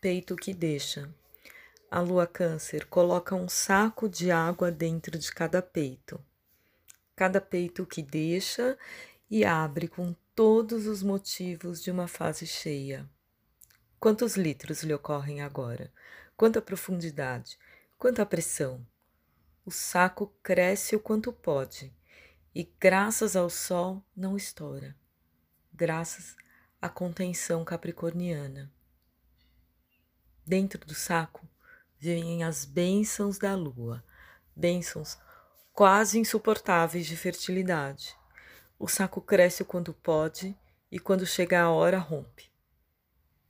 peito que deixa. A lua Câncer coloca um saco de água dentro de cada peito. Cada peito que deixa e abre com todos os motivos de uma fase cheia. Quantos litros lhe ocorrem agora? Quanta profundidade? Quanta pressão? O saco cresce o quanto pode e, graças ao sol, não estoura. Graças à contenção capricorniana. Dentro do saco vêm as bênçãos da lua, bênçãos quase insuportáveis de fertilidade. O saco cresce o quanto pode e, quando chega a hora, rompe.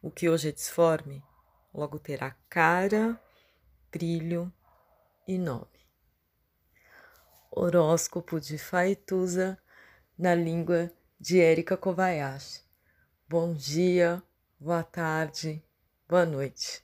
O que hoje é disforme, logo terá cara, brilho e nome. Horóscopo de Faituza na língua de Erika Kobayashi. Bom dia, boa tarde, boa noite.